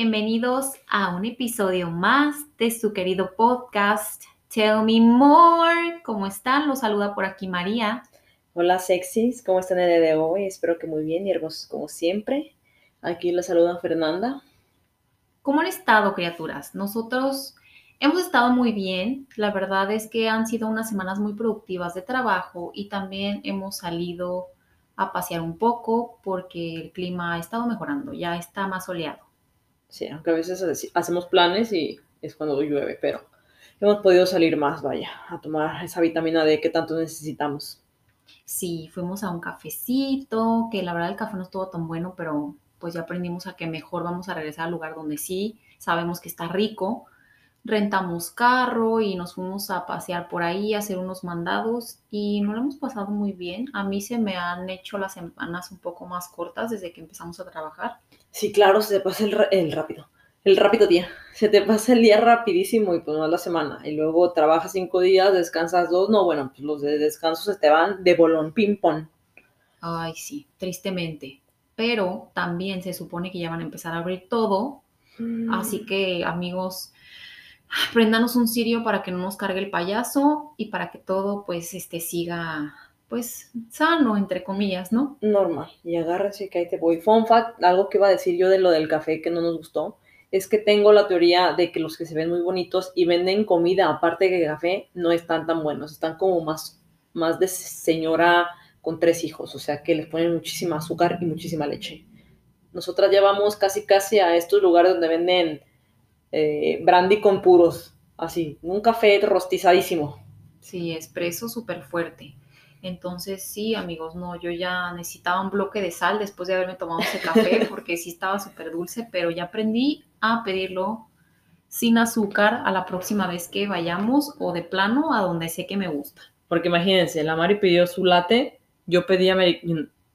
Bienvenidos a un episodio más de su querido podcast Tell Me More. ¿Cómo están? Los saluda por aquí María. Hola sexys, ¿cómo están el día de hoy? Espero que muy bien y hermosos como siempre. Aquí les saluda Fernanda. ¿Cómo han estado, criaturas? Nosotros hemos estado muy bien. La verdad es que han sido unas semanas muy productivas de trabajo y también hemos salido a pasear un poco porque el clima ha estado mejorando, ya está más soleado. Sí, aunque a veces hacemos planes y es cuando llueve, pero hemos podido salir más, vaya, a tomar esa vitamina D que tanto necesitamos. Sí, fuimos a un cafecito, que la verdad el café no estuvo tan bueno, pero pues ya aprendimos a que mejor vamos a regresar al lugar donde sí sabemos que está rico rentamos carro y nos fuimos a pasear por ahí, a hacer unos mandados y no lo hemos pasado muy bien. A mí se me han hecho las semanas un poco más cortas desde que empezamos a trabajar. Sí, claro, se te pasa el, rápido, el rápido día. Se te pasa el día rapidísimo y pues no la semana. Y luego trabajas cinco días, descansas dos. No, bueno, pues los de descanso se te van de bolón ping-pong. Ay, sí, tristemente. Pero también se supone que ya van a empezar a abrir todo. Mm. Así que, amigos, prendanos un cirio para que no nos cargue el payaso y para que todo pues este siga pues sano entre comillas, ¿no? Normal. Y agárrense que ahí te voy. Fun fact, algo que iba a decir yo de lo del café que no nos gustó, es que tengo la teoría de que los que se ven muy bonitos y venden comida aparte de café no están tan buenos, están como más más de señora con tres hijos, o sea que les ponen muchísima azúcar y muchísima leche. Nosotras ya vamos casi casi a estos lugares donde venden eh, brandy con puros, así, un café rostizadísimo. Sí, expreso súper fuerte. Entonces, sí, amigos, no, yo ya necesitaba un bloque de sal después de haberme tomado ese café porque sí estaba súper dulce, pero ya aprendí a pedirlo sin azúcar a la próxima vez que vayamos o de plano a donde sé que me gusta. Porque imagínense, la Mari pidió su latte, yo pedí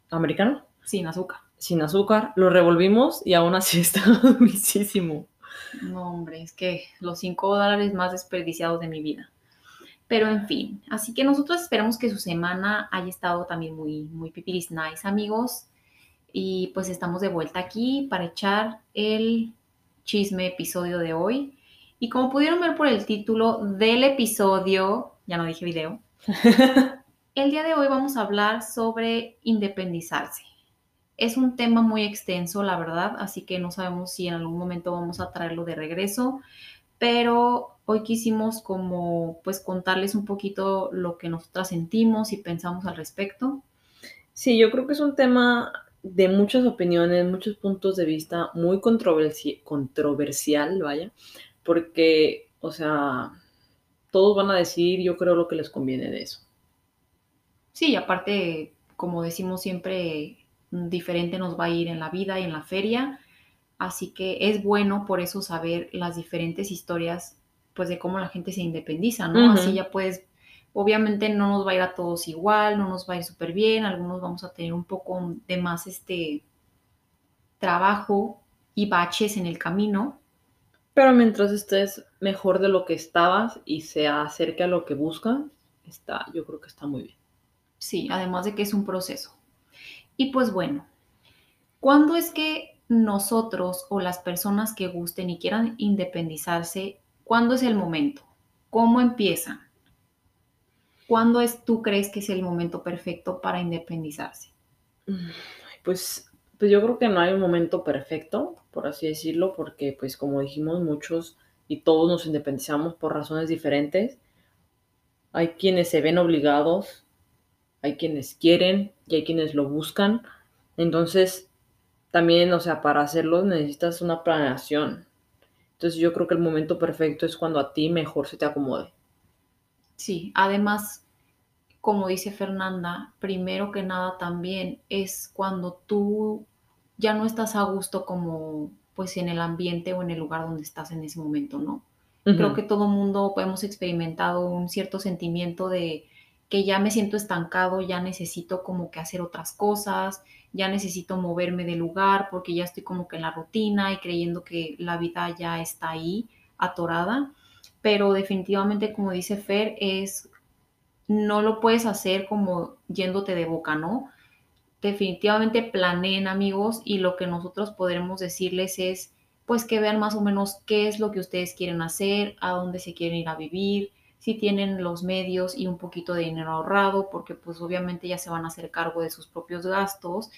americano. Sin azúcar. Sin azúcar, lo revolvimos y aún así estaba dulcísimo. No, hombre, es que los 5 dólares más desperdiciados de mi vida. Pero en fin, así que nosotros esperamos que su semana haya estado también muy, muy pipiris nice, amigos. Y pues estamos de vuelta aquí para echar el chisme episodio de hoy. Y como pudieron ver por el título del episodio, ya no dije video, el día de hoy vamos a hablar sobre independizarse. Es un tema muy extenso, la verdad, así que no sabemos si en algún momento vamos a traerlo de regreso, pero hoy quisimos como pues contarles un poquito lo que nosotras sentimos y pensamos al respecto. Sí, yo creo que es un tema de muchas opiniones, muchos puntos de vista, muy controversial, vaya, porque, o sea, todos van a decir, yo creo lo que les conviene de eso. Sí, aparte, como decimos siempre, diferente nos va a ir en la vida y en la feria. Así que es bueno por eso saber las diferentes historias, pues de cómo la gente se independiza, ¿no? Así ya puedes, obviamente no nos va a ir a todos igual, no nos va a ir súper bien, algunos vamos a tener un poco de más este trabajo y baches en el camino. Pero mientras estés mejor de lo que estabas y se acerque a lo que buscas, está, yo creo que está muy bien. Sí, además de que es un proceso. Y pues bueno, ¿cuándo es que nosotros o las personas que gusten y quieran independizarse, cuándo es el momento? ¿Cómo empiezan? ¿Cuándo es tú crees que es el momento perfecto para independizarse? Pues, pues yo creo que no hay un momento perfecto, por así decirlo, porque pues como dijimos muchos y todos nos independizamos por razones diferentes. Hay quienes se ven obligados hay quienes quieren y hay quienes lo buscan. Entonces, también, o sea, para hacerlo necesitas una planeación. Entonces, yo creo que el momento perfecto es cuando a ti mejor se te acomode. Sí, además, como dice Fernanda, primero que nada también es cuando tú ya no estás a gusto como pues en el ambiente o en el lugar donde estás en ese momento, ¿no? Creo que todo mundo hemos experimentado un cierto sentimiento de que ya me siento estancado, ya necesito como que hacer otras cosas, ya necesito moverme de lugar porque ya estoy como que en la rutina y creyendo que la vida ya está ahí atorada. Pero definitivamente, como dice Fer, es no lo puedes hacer como yéndote de boca, ¿no? Definitivamente planeen amigos y lo que nosotros podremos decirles es pues que vean más o menos qué es lo que ustedes quieren hacer, a dónde se quieren ir a vivir, si tienen los medios y un poquito de dinero ahorrado, porque pues obviamente ya se van a hacer cargo de sus propios gastos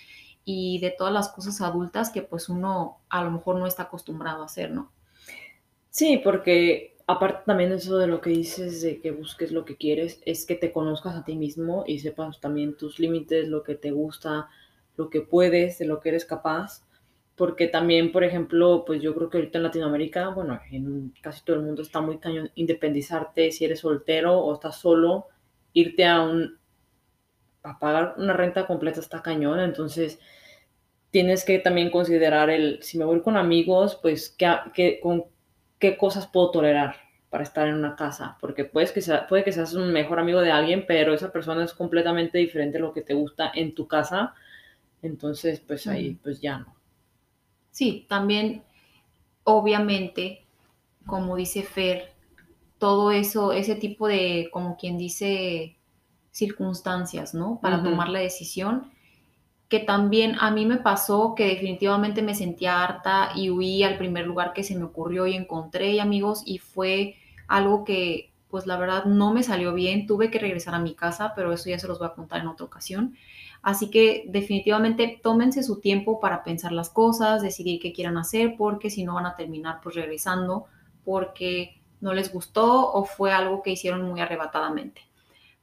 y de todas las cosas adultas que pues uno a lo mejor no está acostumbrado a hacer, ¿no? Sí, porque aparte también eso de lo que dices de que busques lo que quieres, es que te conozcas a ti mismo y sepas también tus límites, lo que te gusta, lo que puedes, de lo que eres capaz. Porque también, por ejemplo, pues yo creo que ahorita en Latinoamérica, bueno, en casi todo el mundo está muy cañón independizarte si eres soltero o estás solo, irte a un a pagar una renta completa está cañón, entonces tienes que también considerar el si me voy con amigos, pues qué, qué, con qué cosas puedo tolerar para estar en una casa, porque puedes que sea, puede que seas un mejor amigo de alguien, pero esa persona es completamente diferente a lo que te gusta en tu casa, entonces pues ahí pues ya no. Sí, también, obviamente, como dice Fer, todo eso, ese tipo de, como quien dice, circunstancias, ¿no? Para tomar la decisión, que también a mí me pasó que definitivamente me sentía harta y huí al primer lugar que se me ocurrió y encontré amigos y fue algo que pues la verdad no me salió bien, tuve que regresar a mi casa, pero eso ya se los voy a contar en otra ocasión. Así que definitivamente tómense su tiempo para pensar las cosas, decidir qué quieran hacer, porque si no van a terminar pues regresando porque no les gustó o fue algo que hicieron muy arrebatadamente.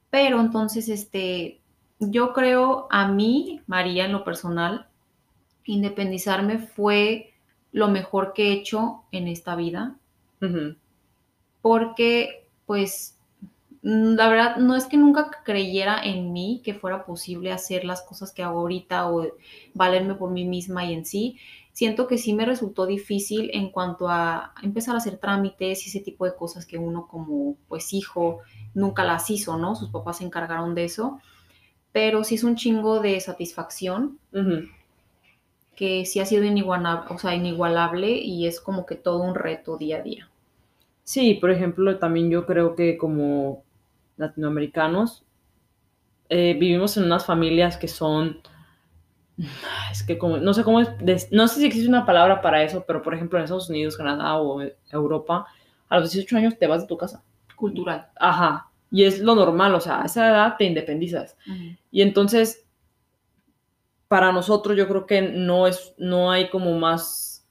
Pero entonces, este, yo creo a mí, María, en lo personal, independizarme fue lo mejor que he hecho en esta vida. Porque, pues, la verdad, no es que nunca creyera en mí que fuera posible hacer las cosas que hago ahorita o valerme por mí misma y en sí. Siento que sí me resultó difícil en cuanto a empezar a hacer trámites y ese tipo de cosas que uno como pues hijo nunca las hizo, ¿no? Sus papás se encargaron de eso. Pero sí es un chingo de satisfacción. que sí ha sido inigualable, o sea, inigualable y es como que todo un reto día a día. Sí, por ejemplo, también yo creo que como latinoamericanos, eh, vivimos en unas familias que son, es que como, no sé cómo es, no sé si existe una palabra para eso, pero por ejemplo en Estados Unidos, Canadá o Europa, a los 18 años te vas de tu casa. Cultural. Ajá. Y es lo normal, o sea, a esa edad te independizas. Y entonces, para nosotros yo creo que no es, no hay como más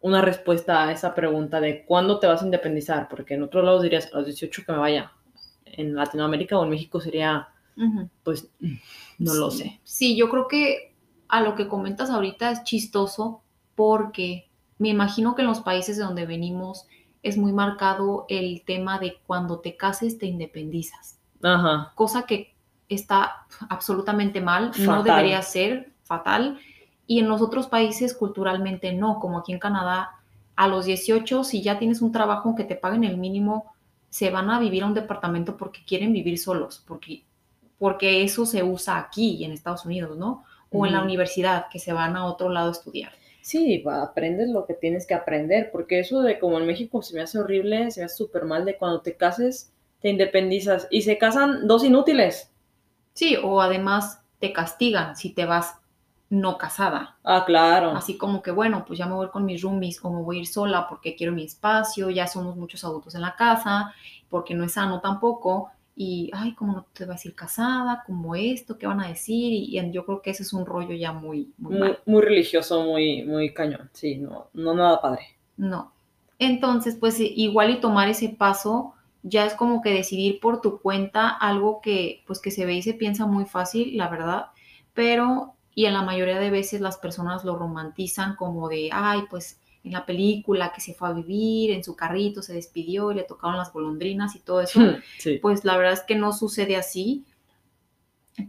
una respuesta a esa pregunta de cuándo te vas a independizar, porque en otros lados dirías a los 18 que me vaya, en Latinoamérica o en México sería, pues, no lo sé. Sí, yo creo que a lo que comentas ahorita es chistoso porque me imagino que en los países de donde venimos es muy marcado el tema de cuando te cases te independizas. Ajá. Cosa que está absolutamente mal, no debería ser fatal. Y en los otros países culturalmente no, como aquí en Canadá, a los 18, si ya tienes un trabajo que te paguen el mínimo, se van a vivir a un departamento porque quieren vivir solos, porque, porque eso se usa aquí en Estados Unidos, ¿no? O en la universidad, que se van a otro lado a estudiar. Sí, aprendes lo que tienes que aprender, porque eso de como en México se me hace horrible, se me hace súper mal de cuando te cases, te independizas y se casan dos inútiles. Sí, o además te castigan si te vas no casada. Ah, claro. Así como que, bueno, pues ya me voy con mis roomies o me voy a ir sola porque quiero mi espacio, ya somos muchos adultos en la casa, porque no es sano tampoco. Y, ay, ¿cómo no te vas a ir casada? ¿Cómo esto? ¿Qué van a decir? Y, yo creo que ese es un rollo ya muy... Muy, muy, religioso, muy, muy cañón. Sí, no, no nada padre. No. Entonces, pues igual y tomar ese paso ya es como que decidir por tu cuenta algo que, pues que se ve y se piensa muy fácil, la verdad, pero y en la mayoría de veces las personas lo romantizan como de, ay, pues en la película que se fue a vivir, en su carrito se despidió y le tocaron las golondrinas y todo eso, pues la verdad es que no sucede así.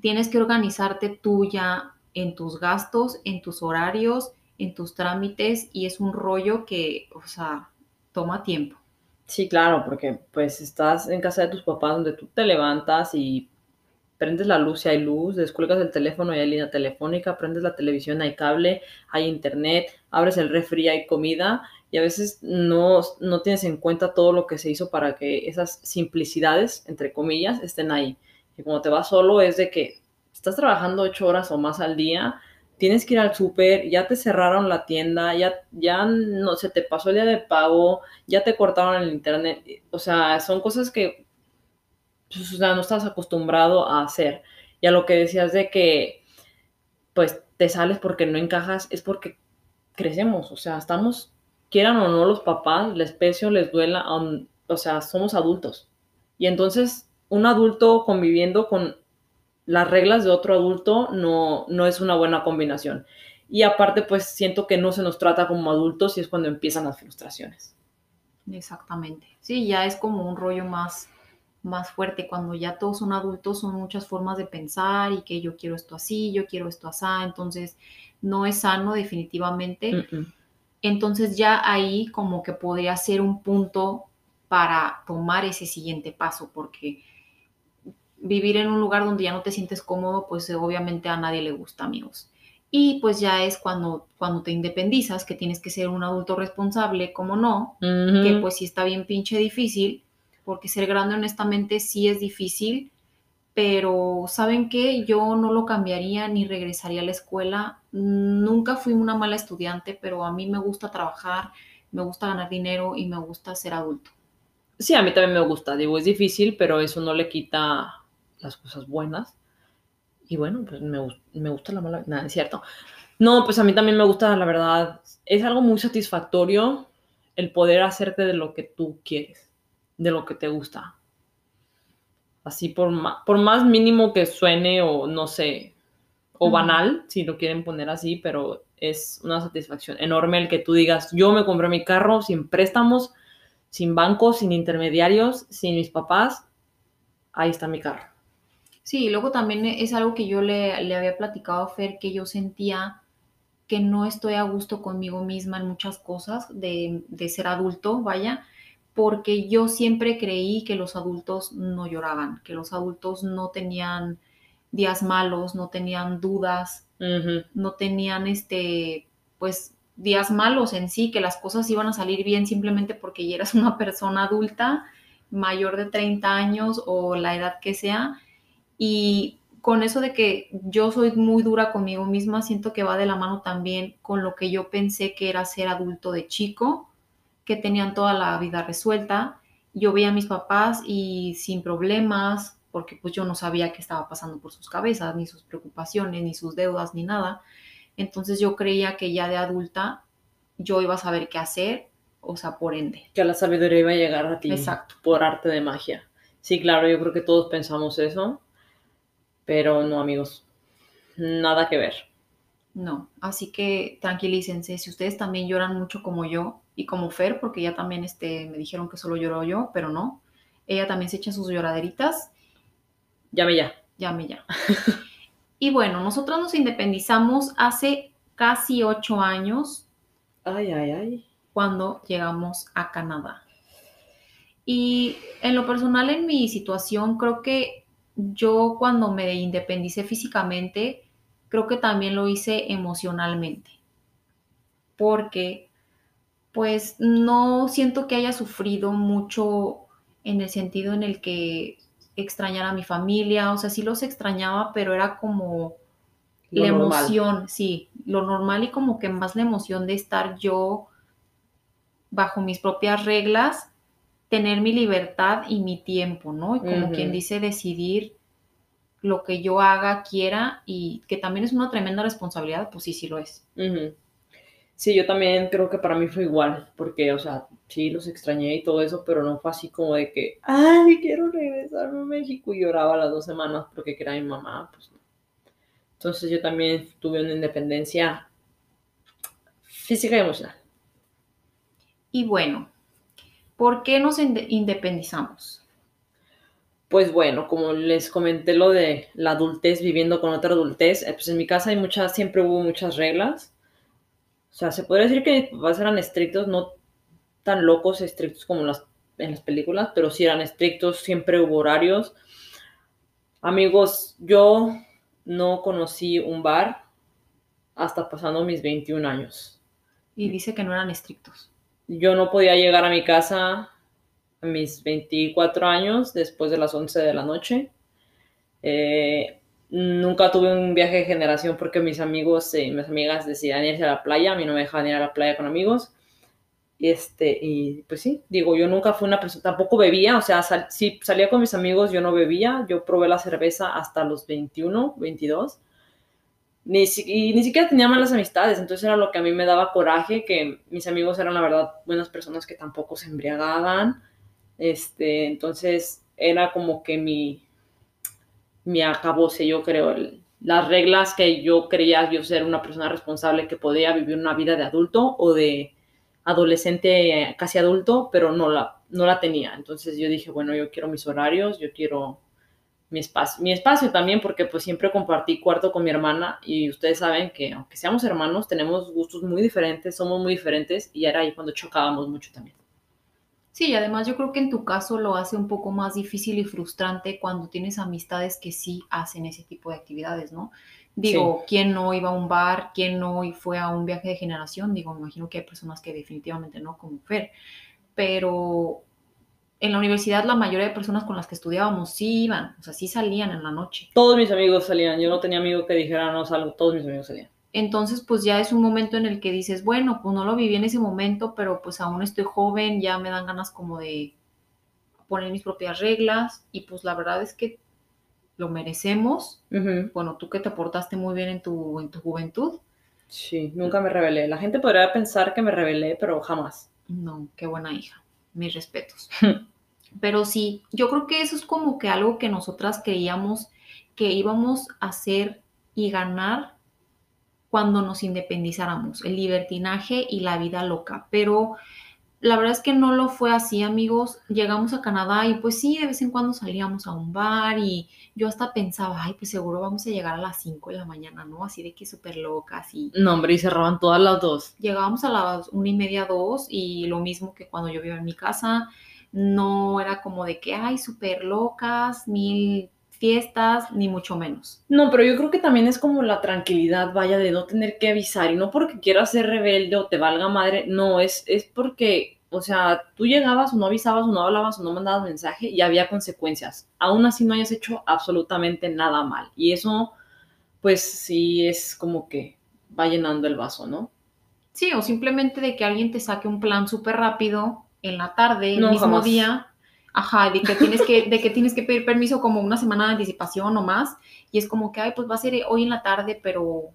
Tienes que organizarte tú ya en tus gastos, en tus horarios, en tus trámites y es un rollo que, o sea, toma tiempo. Sí, claro, porque pues estás en casa de tus papás donde tú te levantas y prendes la luz y hay luz, descuelgas el teléfono y hay línea telefónica, prendes la televisión, hay cable, hay internet, abres el refri, hay comida y a veces no, no tienes en cuenta todo lo que se hizo para que esas simplicidades, entre comillas, estén ahí. Y como te vas solo es de que estás trabajando ocho horas o más al día, tienes que ir al súper, ya te cerraron la tienda, ya, ya no se te pasó el día de pago, ya te cortaron el internet. O sea, son cosas que pues, o sea, no estás acostumbrado a hacer. Y a lo que decías de que, pues, te sales porque no encajas, es porque crecemos. O sea, estamos, quieran o no los papás, la especie les duela, o sea, somos adultos. Y entonces, un adulto conviviendo con las reglas de otro adulto no, no es una buena combinación. Y aparte, pues siento que no se nos trata como adultos y es cuando empiezan las frustraciones. Exactamente. Sí, ya es como un rollo más, más fuerte. Cuando ya todos son adultos, son muchas formas de pensar y que yo quiero esto así, yo quiero esto así. Entonces, no es sano definitivamente. Entonces, ya ahí como que podría ser un punto para tomar ese siguiente paso, porque vivir en un lugar donde ya no te sientes cómodo, pues obviamente a nadie le gusta, amigos. Y pues ya es cuando, cuando te independizas, que tienes que ser un adulto responsable, como no, que pues sí está bien pinche difícil, porque ser grande honestamente sí es difícil, pero ¿saben qué? Yo no lo cambiaría ni regresaría a la escuela. Nunca fui una mala estudiante, pero a mí me gusta trabajar, me gusta ganar dinero y me gusta ser adulto. Sí, a mí también me gusta, digo, es difícil, pero eso no le quita las cosas buenas. Y bueno, pues me, gusta la mala. Nada, es cierto. No, pues a mí también me gusta, la verdad. Es algo muy satisfactorio el poder hacerte de lo que tú quieres, de lo que te gusta. Así por más, por más mínimo que suene o no sé, o banal, si lo quieren poner así, pero es una satisfacción enorme el que tú digas, yo me compré mi carro sin préstamos, sin bancos, sin intermediarios, sin mis papás, ahí está mi carro. Sí, luego también es algo que yo le, había platicado a Fer, que yo sentía que no estoy a gusto conmigo misma en muchas cosas de, de ser adulto, vaya, porque yo siempre creí que los adultos no lloraban, que los adultos no tenían días malos, no tenían dudas, no tenían este, pues días malos en sí, que las cosas iban a salir bien simplemente porque ya eras una persona adulta, mayor de 30 años o la edad que sea, y con eso de que yo soy muy dura conmigo misma, siento que va de la mano también con lo que yo pensé que era ser adulto de chico, que tenían toda la vida resuelta. Yo veía a mis papás y sin problemas, porque pues yo no sabía qué estaba pasando por sus cabezas, ni sus preocupaciones, ni sus deudas, ni nada. Entonces yo creía que ya de adulta yo iba a saber qué hacer, o sea, por ende. Que la sabiduría iba a llegar a ti. Exacto. Por arte de magia. Sí, claro, yo creo que todos pensamos eso. Pero no, amigos, nada que ver. No, así que tranquilícense. Si ustedes también lloran mucho como yo y como Fer, porque ella también este, me dijeron que solo lloró yo, pero no. Ella también se echa sus lloraderitas. Llame ya. Llame ya. y bueno, nosotros nos independizamos hace casi ocho años. Ay, ay, ay. Cuando llegamos a Canadá. Y en lo personal, en mi situación, creo que yo cuando me independicé físicamente, creo que también lo hice emocionalmente, porque pues no siento que haya sufrido mucho en el sentido en el que extrañara a mi familia, o sea, sí los extrañaba, pero era como la emoción, sí, lo normal y como que más la emoción de estar yo bajo mis propias reglas tener mi libertad y mi tiempo, ¿no? Y como quien dice, decidir lo que yo haga, quiera, y que también es una tremenda responsabilidad, pues sí, sí lo es. Sí, yo también creo que para mí fue igual, porque, o sea, sí, los extrañé y todo eso, pero no fue así como de que, ay, quiero regresarme a México y lloraba las dos semanas porque quería mi mamá, pues no. Entonces yo también tuve una independencia física y emocional. Y bueno, ¿Por qué nos independizamos? Pues bueno, como les comenté lo de la adultez, viviendo con otra adultez, eh, pues en mi casa hay muchas, siempre hubo muchas reglas. O sea, se podría decir que mis papás eran estrictos, no tan locos, estrictos como las, en las películas, pero sí eran estrictos, siempre hubo horarios. Amigos, yo no conocí un bar hasta pasando mis 21 años. Y dice que no eran estrictos yo no podía llegar a mi casa a mis 24 años después de las 11 de la noche. Eh, Nunca tuve un viaje de generación porque mis amigos y mis amigas decían irse a la playa, a mí no me dejaban ir a la playa con amigos. Este, y pues sí, digo, yo nunca fui una persona, tampoco bebía, o sea, si salía con mis amigos yo no bebía, yo probé la cerveza hasta los 21, 22, ni, y ni siquiera tenía malas amistades, entonces era lo que a mí me daba coraje, que mis amigos eran la verdad buenas personas que tampoco se embriagaban, este, entonces era como que mi, mi acabose, yo creo, las reglas que yo creía yo ser una persona responsable que podía vivir una vida de adulto o de adolescente casi adulto, pero no la, no la tenía. Entonces yo dije, bueno, yo quiero mis horarios, yo quiero mi espacio, mi espacio también porque pues siempre compartí cuarto con mi hermana y ustedes saben que aunque seamos hermanos tenemos gustos muy diferentes, somos muy diferentes y era ahí cuando chocábamos mucho también. Sí, además yo creo que en tu caso lo hace un poco más difícil y frustrante cuando tienes amistades que sí hacen ese tipo de actividades, ¿no? Digo, ¿quién no iba a un bar? ¿Quién no fue a un viaje de generación? Digo, me imagino que hay personas que definitivamente no, como Fer. Pero en la universidad la mayoría de personas con las que estudiábamos sí iban, o sea, sí salían en la noche. Todos mis amigos salían, yo no tenía amigo que dijera no salgo, todos mis amigos salían. Entonces, pues ya es un momento en el que dices, bueno, pues no lo viví en ese momento, pero pues aún estoy joven, ya me dan ganas como de poner mis propias reglas y pues la verdad es que lo merecemos. Bueno, tú que te portaste muy bien en tu, en tu juventud. Sí, nunca me rebelé. La gente podría pensar que me rebelé, pero jamás. No, qué buena hija. Mis respetos. pero sí, yo creo que eso es como que algo que nosotras creíamos que íbamos a hacer y ganar cuando nos independizáramos, el libertinaje y la vida loca. Pero la verdad es que no lo fue así, amigos. Llegamos a Canadá y pues sí, de vez en cuando salíamos a un bar y yo hasta pensaba, ay, pues seguro vamos a llegar a las 5 de la mañana, ¿no? Así de que súper locas y... No, hombre, y cerraban todas las dos. Llegábamos a las una y media, dos y lo mismo que cuando yo vivía en mi casa, no era como de que, ay, súper locas, mil fiestas, ni mucho menos. No, pero yo creo que también es como la tranquilidad, vaya, de no tener que avisar y no porque quieras ser rebelde o te valga madre, no, es, es porque, o sea, tú llegabas o no avisabas o no hablabas o no mandabas mensaje y había consecuencias. Aún así no hayas hecho absolutamente nada mal. Y eso, pues sí es como que va llenando el vaso, ¿no? Sí, o simplemente de que alguien te saque un plan súper rápido en la tarde, el mismo día, Ajá, de que tienes que, de que tienes que pedir permiso como una semana de anticipación o más. Y es como que, ay, pues va a ser hoy en la tarde, pero,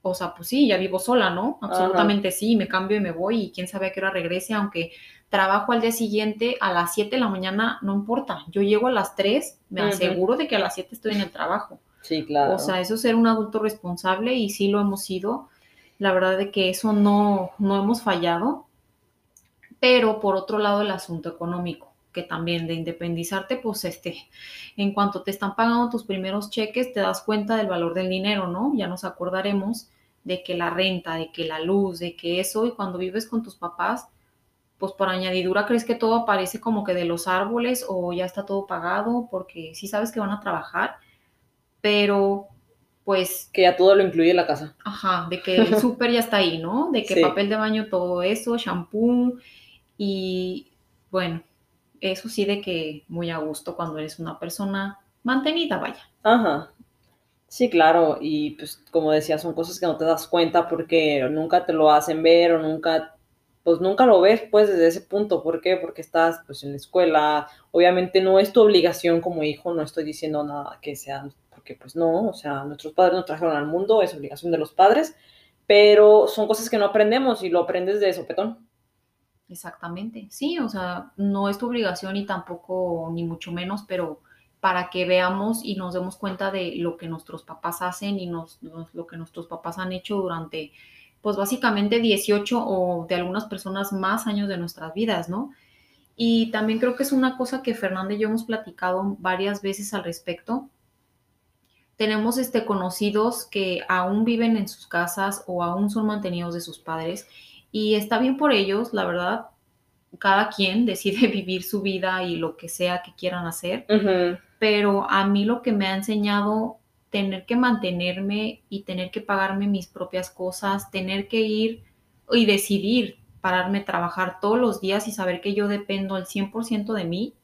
o sea, pues sí, ya vivo sola, ¿no? Absolutamente sí, me cambio y me voy y quién sabe a qué hora regrese, aunque trabajo al día siguiente a las 7 de la mañana, no importa. Yo llego a las 3, me aseguro de que a las 7 estoy en el trabajo. Sí, claro. O sea, eso es ser un adulto responsable y sí lo hemos sido. La verdad de que eso no, no hemos fallado. Pero por otro lado, el asunto económico que también de independizarte, pues este, en cuanto te están pagando tus primeros cheques, te das cuenta del valor del dinero, ¿no? Ya nos acordaremos de que la renta, de que la luz, de que eso, y cuando vives con tus papás, pues por añadidura crees que todo aparece como que de los árboles o ya está todo pagado, porque sí sabes que van a trabajar, pero pues... Que ya todo lo incluye la casa. Ajá, de que el súper ya está ahí, ¿no? De que papel de baño, todo eso, shampoo y bueno, eso sí de que muy a gusto cuando eres una persona mantenida, vaya. Ajá. Sí, claro, y pues como decía, son cosas que no te das cuenta porque nunca te lo hacen ver o nunca, pues nunca lo ves pues desde ese punto. ¿Por qué? Porque estás pues en la escuela, obviamente no es tu obligación como hijo, no estoy diciendo nada que sea, porque pues no, o sea, nuestros padres nos trajeron al mundo, es obligación de los padres, pero son cosas que no aprendemos y lo aprendes de sopetón. Exactamente, sí, o sea, no es tu obligación y tampoco, ni mucho menos, pero para que veamos y nos demos cuenta de lo que nuestros papás hacen y nos, lo que nuestros papás han hecho durante, pues básicamente 18 o de algunas personas más años de nuestras vidas, ¿no? Y también creo que es una cosa que Fernanda y yo hemos platicado varias veces al respecto. Tenemos este, conocidos que aún viven en sus casas o aún son mantenidos de sus padres y está bien por ellos, la verdad. Cada quien decide vivir su vida y lo que sea que quieran hacer. Pero a mí lo que me ha enseñado tener que mantenerme y tener que pagarme mis propias cosas, tener que ir y decidir pararme a trabajar todos los días y saber que yo dependo al 100% de mí,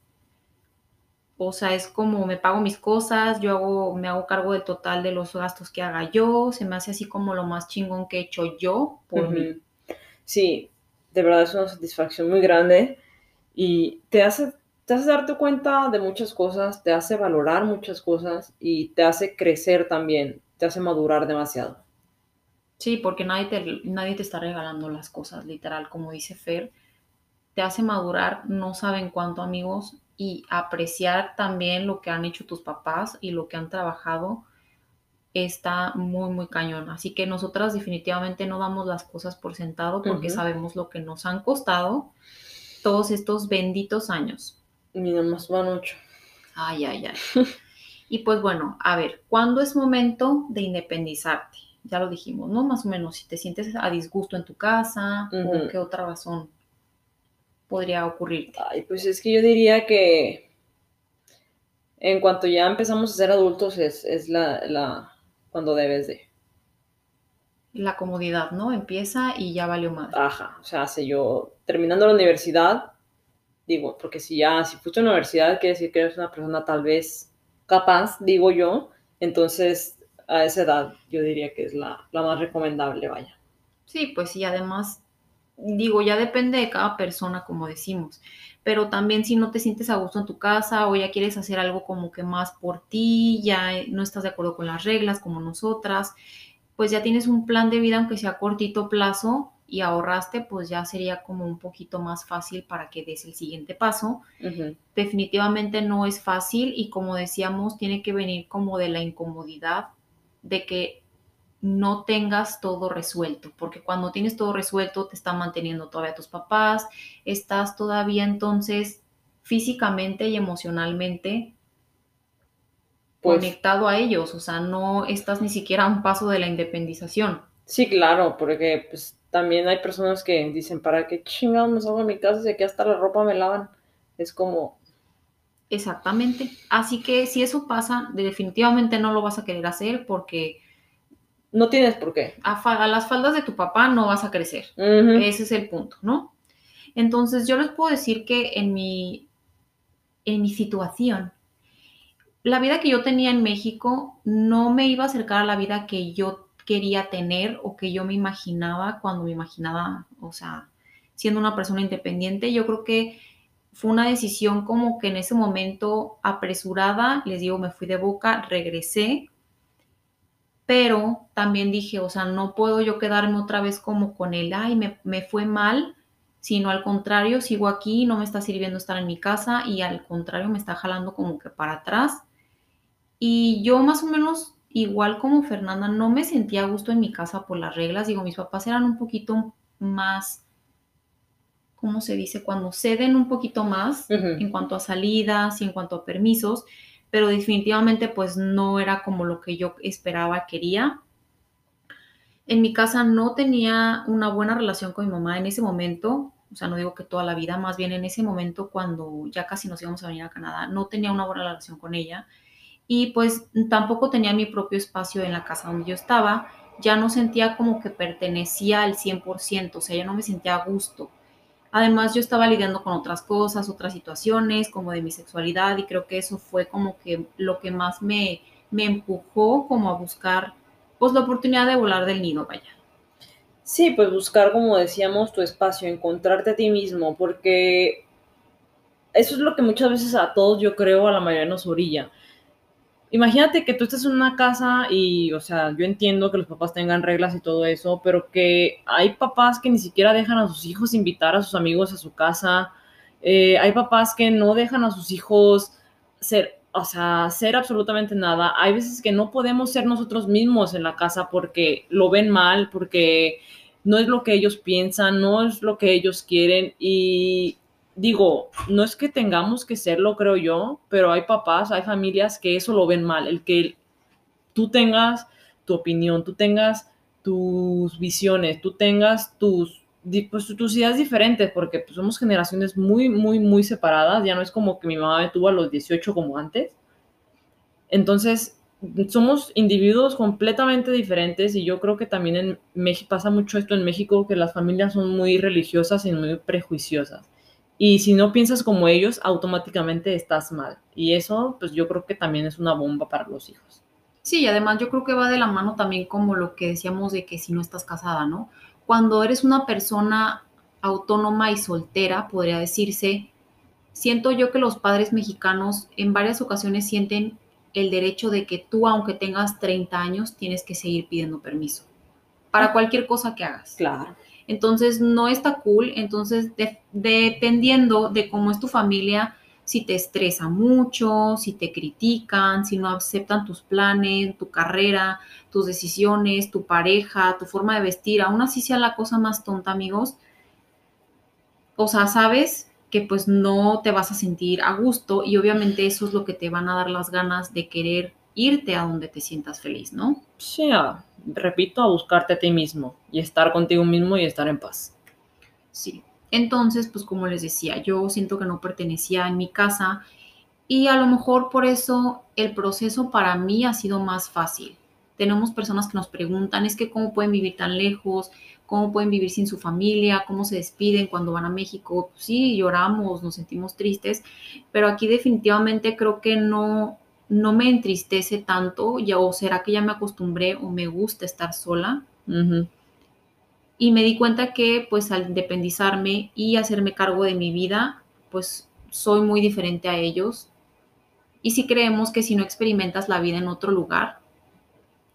o sea, es como me pago mis cosas, yo hago, me hago cargo del total de los gastos que haga yo, se me hace así como lo más chingón que he hecho yo por mí. Sí, de verdad es una satisfacción muy grande y te hace, te hace darte cuenta de muchas cosas, te hace valorar muchas cosas y te hace crecer también, te hace madurar demasiado. Sí, porque nadie te, nadie te está regalando las cosas, literal, como dice Fer, te hace madurar, no saben cuánto amigos, y apreciar también lo que han hecho tus papás y lo que han trabajado está muy, muy cañón. Así que nosotras definitivamente no damos las cosas por sentado porque sabemos lo que nos han costado todos estos benditos años. Y más van ocho. Ay, ay, ay. y pues bueno, a ver, ¿cuándo es momento de independizarte? Ya lo dijimos, ¿no? Más o menos, si te sientes a disgusto en tu casa o qué otra razón podría ocurrirte. Ay, pues es que yo diría que en cuanto ya empezamos a ser adultos es, es la, la, cuando debes de. La comodidad, ¿no? Empieza y ya valió más. Ajá, o sea, si yo terminando la universidad, digo, porque si ya, si fuiste a la universidad, quiere decir que eres una persona tal vez capaz, digo yo, entonces a esa edad yo diría que es la, la más recomendable, vaya. Sí, pues sí, además, digo, ya depende de cada persona, como decimos pero también si no te sientes a gusto en tu casa o ya quieres hacer algo como que más por ti, ya no estás de acuerdo con las reglas como nosotras, pues ya tienes un plan de vida aunque sea a cortito plazo y ahorraste, pues ya sería como un poquito más fácil para que des el siguiente paso. Definitivamente no es fácil y como decíamos, tiene que venir como de la incomodidad de que no tengas todo resuelto, porque cuando tienes todo resuelto te están manteniendo todavía tus papás, estás todavía entonces físicamente y emocionalmente pues conectado a ellos, o sea, no estás ni siquiera a un paso de la independización. Sí, claro, porque pues también hay personas que dicen, ¿para qué chingados me salgo de mi casa si aquí hasta la ropa me lavan? Es como... Exactamente. Así que si eso pasa, definitivamente no lo vas a querer hacer porque no tienes por qué. A, las faldas de tu papá no vas a crecer. Ese es el punto, ¿no? Entonces yo les puedo decir que en mi, en mi situación, la vida que yo tenía en México no me iba a acercar a la vida que yo quería tener o que yo me imaginaba cuando me imaginaba, o sea, siendo una persona independiente. Yo creo que fue una decisión como que en ese momento apresurada, les digo, me fui de boca, regresé pero también dije, o sea, no puedo yo quedarme otra vez como con el, ay, me, me fue mal, sino al contrario, sigo aquí, no me está sirviendo estar en mi casa y al contrario me está jalando como que para atrás. Y yo más o menos, igual como Fernanda, no me sentía a gusto en mi casa por las reglas. Digo, mis papás eran un poquito más, ¿cómo se dice? Cuando ceden un poquito más en cuanto a salidas y en cuanto a permisos pero definitivamente pues no era como lo que yo esperaba, quería. En mi casa no tenía una buena relación con mi mamá en ese momento, o sea, no digo que toda la vida, más bien en ese momento cuando ya casi nos íbamos a venir a Canadá, no tenía una buena relación con ella y pues tampoco tenía mi propio espacio en la casa donde yo estaba, ya no sentía como que pertenecía al 100%, o sea, ya no me sentía a gusto. Además, yo estaba lidiando con otras cosas, otras situaciones, como de mi sexualidad, y creo que eso fue como que lo que más me, me empujó como a buscar, pues, la oportunidad de volar del nido, vaya. Sí, pues buscar, como decíamos, tu espacio, encontrarte a ti mismo, porque eso es lo que muchas veces a todos, yo creo, a la mayoría nos orilla imagínate que tú estás en una casa y, o sea, yo entiendo que los papás tengan reglas y todo eso, pero que hay papás que ni siquiera dejan a sus hijos invitar a sus amigos a su casa. Eh, hay papás que no dejan a sus hijos ser, o sea, hacer absolutamente nada. Hay veces que no podemos ser nosotros mismos en la casa porque lo ven mal, porque no es lo que ellos piensan, no es lo que ellos quieren y digo, no es que tengamos que serlo, creo yo, pero hay papás, hay familias que eso lo ven mal, el que tú tengas tu opinión, tú tengas tus visiones, tú tengas tus, pues, tus ideas diferentes, porque pues, somos generaciones muy, muy, muy separadas, ya no es como que mi mamá me tuvo a los 18 como antes. Entonces, somos individuos completamente diferentes y yo creo que también en México pasa mucho esto en México, que las familias son muy religiosas y muy prejuiciosas Y si no piensas como ellos, automáticamente estás mal. Y eso, pues yo creo que también es una bomba para los hijos. Sí, y además yo creo que va de la mano también como lo que decíamos de que si no estás casada, ¿no? Cuando eres una persona autónoma y soltera, podría decirse, siento yo que los padres mexicanos en varias ocasiones sienten el derecho de que tú, aunque tengas 30 años, tienes que seguir pidiendo permiso para cualquier cosa que hagas. Claro. Entonces, no está cool. Entonces, dependiendo de cómo es tu familia, si te estresa mucho, si te critican, si no aceptan tus planes, tu carrera, tus decisiones, tu pareja, tu forma de vestir, aún así sea la cosa más tonta, amigos. O sea, sabes que pues no te vas a sentir a gusto y obviamente eso es lo que te van a dar las ganas de querer irte a donde te sientas feliz, ¿no? Sí, repito, a buscarte a ti mismo y estar contigo mismo y estar en paz. Sí. Entonces, pues como les decía, yo siento que no pertenecía en mi casa y a lo mejor por eso el proceso para mí ha sido más fácil. Tenemos personas que nos preguntan, es que cómo pueden vivir tan lejos, cómo pueden vivir sin su familia, cómo se despiden cuando van a México. sí, lloramos, nos sentimos tristes, pero aquí definitivamente creo que no, no me entristece tanto, ya, o será que ya me acostumbré o me gusta estar sola. Y me di cuenta que pues al independizarme y hacerme cargo de mi vida, pues soy muy diferente a ellos. Y si creemos que si no experimentas la vida en otro lugar,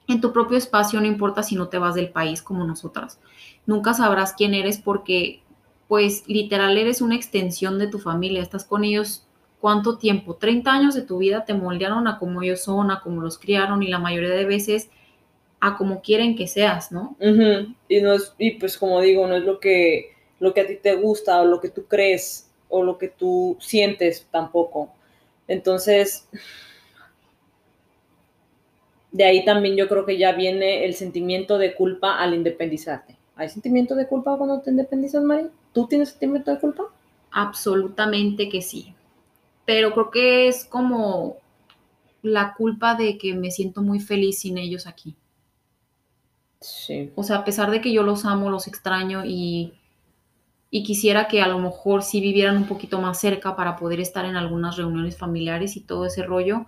en tu propio espacio, no importa si no te vas del país como nosotras, nunca sabrás quién eres porque pues literal eres una extensión de tu familia, estás con ellos cuánto tiempo, 30 años de tu vida te moldearon a como ellos son, a como los criaron y la mayoría de veces a como quieren que seas, ¿no? Y no es, y pues como digo, no es lo que, lo que a ti te gusta o lo que tú crees o lo que tú sientes tampoco. Entonces, de ahí también yo creo que ya viene el sentimiento de culpa al independizarte. ¿Hay sentimiento de culpa cuando te independizas, Mari? ¿Tú tienes sentimiento de culpa? Absolutamente que sí. Pero creo que es como la culpa de que me siento muy feliz sin ellos aquí. Sí. O sea, a pesar de que yo los amo, los extraño y, y quisiera que a lo mejor sí vivieran un poquito más cerca para poder estar en algunas reuniones familiares y todo ese rollo,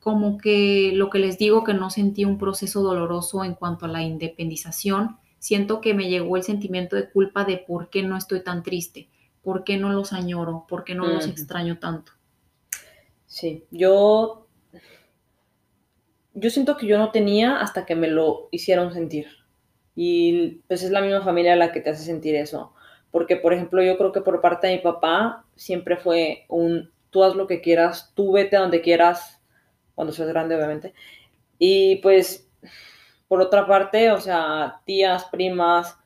como que lo que les digo que no sentí un proceso doloroso en cuanto a la independización, siento que me llegó el sentimiento de culpa de por qué no estoy tan triste, por qué no los añoro, por qué no los extraño tanto. Sí, yo, yo siento que yo no tenía hasta que me lo hicieron sentir. Y pues es la misma familia la que te hace sentir eso. Porque, por ejemplo, yo creo que por parte de mi papá siempre fue un, tú haz lo que quieras, tú vete a donde quieras, cuando seas grande, obviamente. Y pues por otra parte, o sea, tías, primas,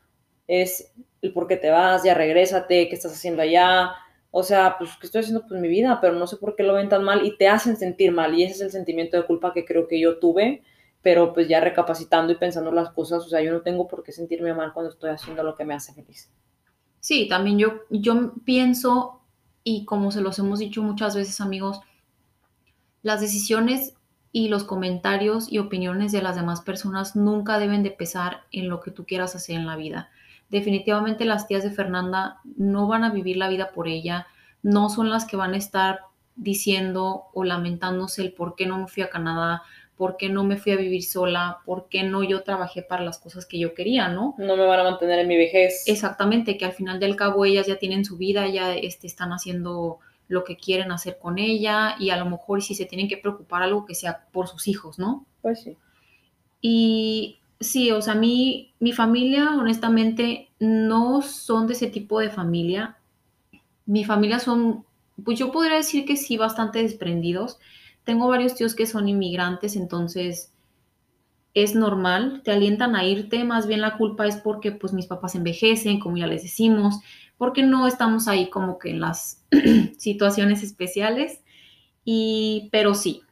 es el por qué te vas, ya regrésate, qué estás haciendo allá. O sea, pues que estoy haciendo pues mi vida, pero no sé por qué lo ven tan mal y te hacen sentir mal. Y ese es el sentimiento de culpa que creo que yo tuve, pero pues ya recapacitando y pensando las cosas, o sea, yo no tengo por qué sentirme mal cuando estoy haciendo lo que me hace feliz. Sí, también yo, yo pienso, y como se los hemos dicho muchas veces amigos, las decisiones y los comentarios y opiniones de las demás personas nunca deben de pesar en lo que tú quieras hacer en la vida. Definitivamente las tías de Fernanda no van a vivir la vida por ella, no son las que van a estar diciendo o lamentándose el por qué no me fui a Canadá, por qué no me fui a vivir sola, por qué no yo trabajé para las cosas que yo quería, ¿no? No me van a mantener en mi vejez. Exactamente, que al final del cabo ellas ya tienen su vida, ya este, están haciendo lo que quieren hacer con ella y a lo mejor si se tienen que preocupar algo que sea por sus hijos, ¿no? Pues sí. Y sí, o sea, mi, mi familia honestamente no son de ese tipo de familia. Mi familia son, pues yo podría decir que sí, bastante desprendidos. Tengo varios tíos que son inmigrantes, entonces es normal, te alientan a irte, más bien la culpa es porque pues mis papás envejecen, como ya les decimos, porque no estamos ahí como que en las situaciones especiales, y, pero sí.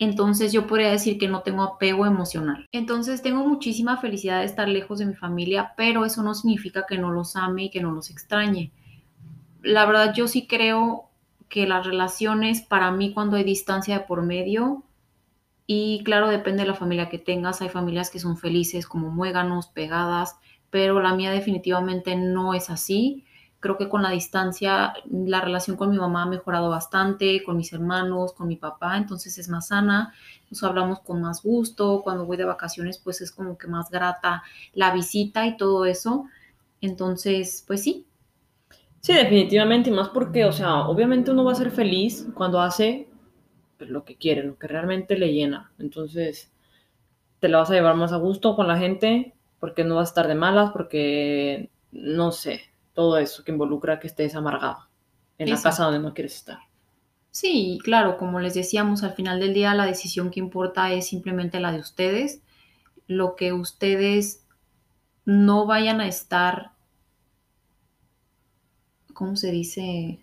Entonces yo podría decir que no tengo apego emocional. Entonces tengo muchísima felicidad de estar lejos de mi familia, pero eso no significa que no los ame y que no los extrañe. La verdad yo sí creo que las relaciones para mí cuando hay distancia de por medio, y claro, depende de la familia que tengas, hay familias que son felices como muéganos, pegadas, pero la mía definitivamente no es así Creo que con la distancia la relación con mi mamá ha mejorado bastante, con mis hermanos, con mi papá, entonces es más sana, nos hablamos con más gusto, cuando voy de vacaciones pues es como que más grata la visita y todo eso. Entonces, pues sí. Sí, definitivamente, y más porque, o sea, obviamente uno va a ser feliz cuando hace pues, lo que quiere, lo que realmente le llena. Entonces, te la vas a llevar más a gusto con la gente, porque no vas a estar de malas, porque, no sé, todo eso que involucra que estés amargado en la casa donde no quieres estar. Sí, claro, como les decíamos, al final del día la decisión que importa es simplemente la de ustedes. Lo que ustedes no vayan a estar, ¿cómo se dice?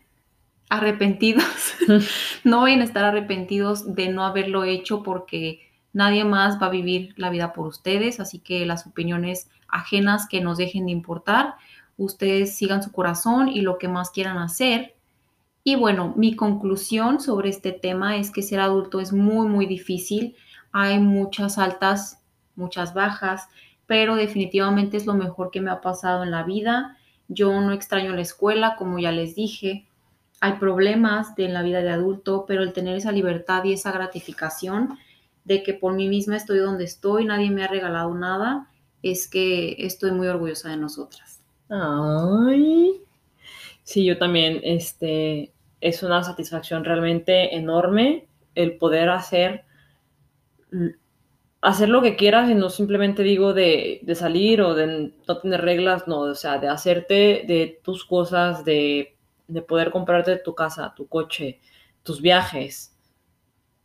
Arrepentidos. no vayan a estar arrepentidos de no haberlo hecho porque nadie más va a vivir la vida por ustedes, así que las opiniones ajenas que nos dejen de importar ustedes sigan su corazón y lo que más quieran hacer. Y bueno, mi conclusión sobre este tema es que ser adulto es muy, muy difícil. Hay muchas altas, muchas bajas, pero definitivamente es lo mejor que me ha pasado en la vida. Yo no extraño la escuela, como ya les dije. Hay problemas de la vida de adulto, pero el tener esa libertad y esa gratificación de que por mí misma estoy donde estoy, nadie me ha regalado nada, es que estoy muy orgullosa de nosotras. Ay. Sí, yo también, este, es una satisfacción realmente enorme el poder hacer, hacer lo que quieras y no simplemente digo de, de salir o de no tener reglas, no, o sea, de hacerte de tus cosas, de, de poder comprarte tu casa, tu coche, tus viajes,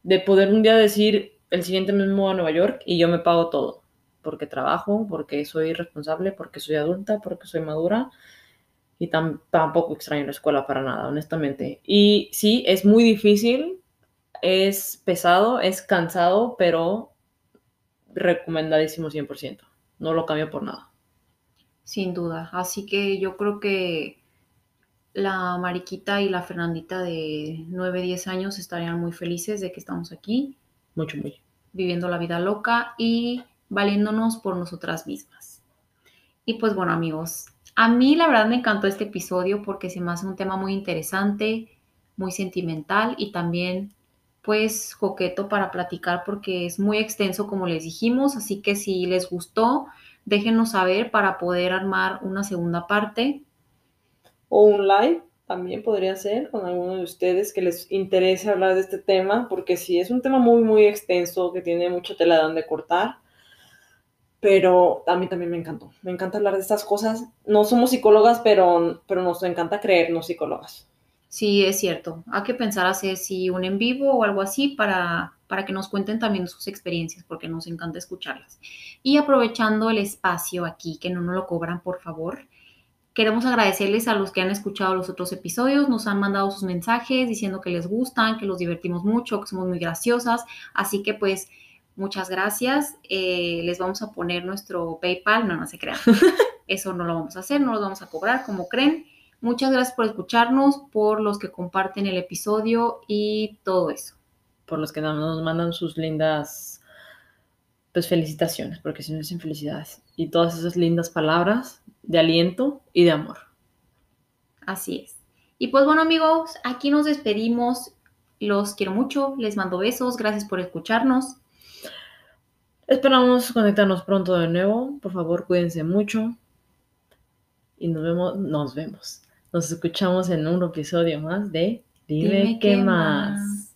de poder un día decir el siguiente mismo a Nueva York y yo me pago todo porque trabajo, porque soy responsable, porque soy adulta, porque soy madura y tampoco extraño la escuela para nada, honestamente. Y sí, es muy difícil, es pesado, es cansado, pero recomendadísimo 100%. No lo cambio por nada. Sin duda. Así que yo creo que la Mariquita y la Fernandita de 9, 10 años estarían muy felices de que estamos aquí. Mucho, muy. Viviendo la vida loca y valiéndonos por nosotras mismas. Y pues bueno amigos, a mí la verdad me encantó este episodio porque se me hace un tema muy interesante, muy sentimental y también pues coqueto para platicar porque es muy extenso como les dijimos, así que si les gustó, déjenos saber para poder armar una segunda parte. O un live también podría ser con alguno de ustedes que les interese hablar de este tema, porque sí es un tema muy, muy extenso que tiene mucha tela de donde cortar pero a mí también me encantó. Me encanta hablar de estas cosas. No somos psicólogas, pero, pero nos encanta creernos psicólogas. Sí, es cierto. Hay que pensar hacer si un en vivo o algo así para, para que nos cuenten también sus experiencias, porque nos encanta escucharlas. Y aprovechando el espacio aquí, que no nos lo cobran, por favor, queremos agradecerles a los que han escuchado los otros episodios, nos han mandado sus mensajes diciendo que les gustan, que los divertimos mucho, que somos muy graciosas. Así que pues Muchas gracias. Eh, les vamos a poner nuestro PayPal. No, no se crean. Eso no lo vamos a hacer, no lo vamos a cobrar como creen. Muchas gracias por escucharnos, por los que comparten el episodio y todo eso. Por los que nos mandan sus lindas pues felicitaciones, porque si no dicen felicidades. Y todas esas lindas palabras de aliento y de amor. Así es. Y pues bueno amigos, aquí nos despedimos. Los quiero mucho, les mando besos, gracias por escucharnos. Esperamos conectarnos pronto de nuevo. Por favor, cuídense mucho. Y nos vemos, nos vemos. Nos escuchamos en un episodio más de Dime, qué más.